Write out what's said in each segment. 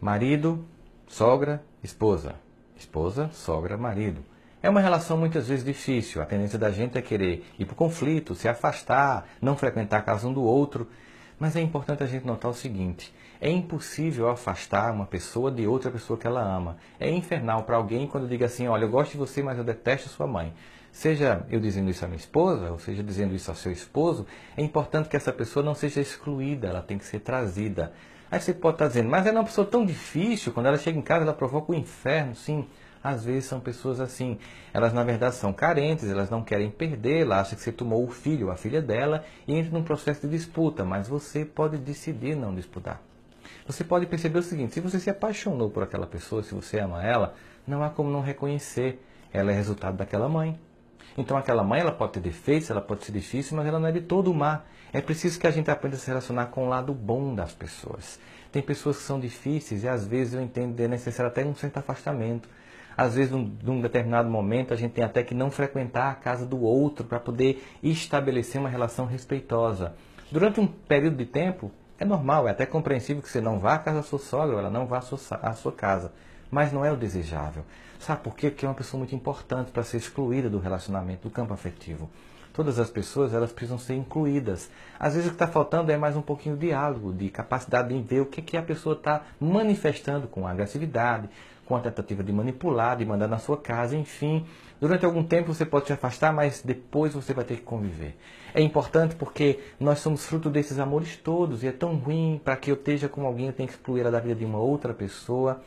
Marido, sogra, esposa. Esposa, sogra, marido. É uma relação muitas vezes difícil. A tendência da gente é querer ir para o conflito, se afastar, não frequentar a casa um do outro. Mas é importante a gente notar o seguinte: é impossível afastar uma pessoa de outra pessoa que ela ama. É infernal para alguém quando diga assim: olha, eu gosto de você, mas eu detesto sua mãe. Seja eu dizendo isso à minha esposa, ou seja dizendo isso ao seu esposo, é importante que essa pessoa não seja excluída, ela tem que ser trazida. Aí você pode estar dizendo, mas ela é uma pessoa tão difícil, quando ela chega em casa ela provoca o inferno. Sim, às vezes são pessoas assim. Elas na verdade são carentes, elas não querem perder, ela acha que você tomou o filho a filha dela e entra num processo de disputa, mas você pode decidir não disputar. Você pode perceber o seguinte, se você se apaixonou por aquela pessoa, se você ama ela, não há como não reconhecer. Ela é resultado daquela mãe. Então aquela mãe ela pode ter defeitos, ela pode ser difícil, mas ela não é de todo má. É preciso que a gente aprenda a se relacionar com o lado bom das pessoas. Tem pessoas que são difíceis e às vezes eu entendo que é necessário até um certo afastamento. Às vezes, num, num determinado momento, a gente tem até que não frequentar a casa do outro para poder estabelecer uma relação respeitosa. Durante um período de tempo, é normal, é até compreensível que você não vá à casa da sua sogra ou ela não vá à sua, à sua casa. Mas não é o desejável. Sabe por quê? Porque é uma pessoa muito importante para ser excluída do relacionamento, do campo afetivo. Todas as pessoas elas precisam ser incluídas. Às vezes o que está faltando é mais um pouquinho de diálogo, de capacidade de ver o que, que a pessoa está manifestando com agressividade, com a tentativa de manipular, de mandar na sua casa, enfim. Durante algum tempo você pode se afastar, mas depois você vai ter que conviver. É importante porque nós somos fruto desses amores todos e é tão ruim para que eu esteja com alguém, eu tenho que excluir ela da vida de uma outra pessoa.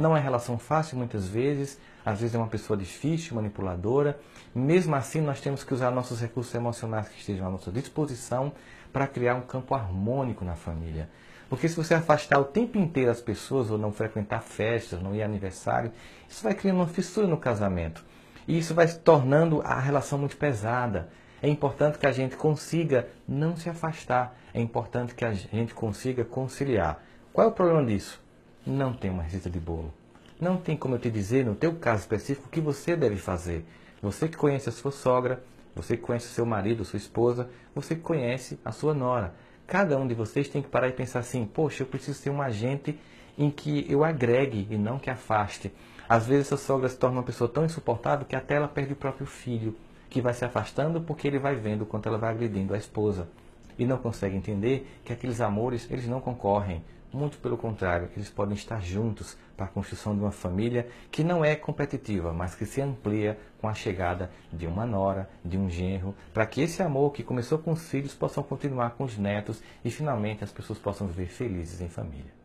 Não é relação fácil muitas vezes, às vezes é uma pessoa difícil, manipuladora. Mesmo assim, nós temos que usar nossos recursos emocionais que estejam à nossa disposição para criar um campo harmônico na família. Porque se você afastar o tempo inteiro as pessoas ou não frequentar festas, não ir a aniversário, isso vai criando uma fissura no casamento. E isso vai se tornando a relação muito pesada. É importante que a gente consiga não se afastar. É importante que a gente consiga conciliar. Qual é o problema disso? Não tem uma receita de bolo. Não tem como eu te dizer, no teu caso específico, o que você deve fazer. Você que conhece a sua sogra, você que conhece o seu marido, sua esposa, você que conhece a sua nora. Cada um de vocês tem que parar e pensar assim: poxa, eu preciso ser um agente em que eu agregue e não que afaste. Às vezes essa sogra se torna uma pessoa tão insuportável que até ela perde o próprio filho, que vai se afastando porque ele vai vendo o quanto ela vai agredindo a esposa. E não consegue entender que aqueles amores, eles não concorrem. Muito pelo contrário, eles podem estar juntos para a construção de uma família que não é competitiva, mas que se amplia com a chegada de uma nora, de um genro, para que esse amor que começou com os filhos possam continuar com os netos e finalmente as pessoas possam viver felizes em família.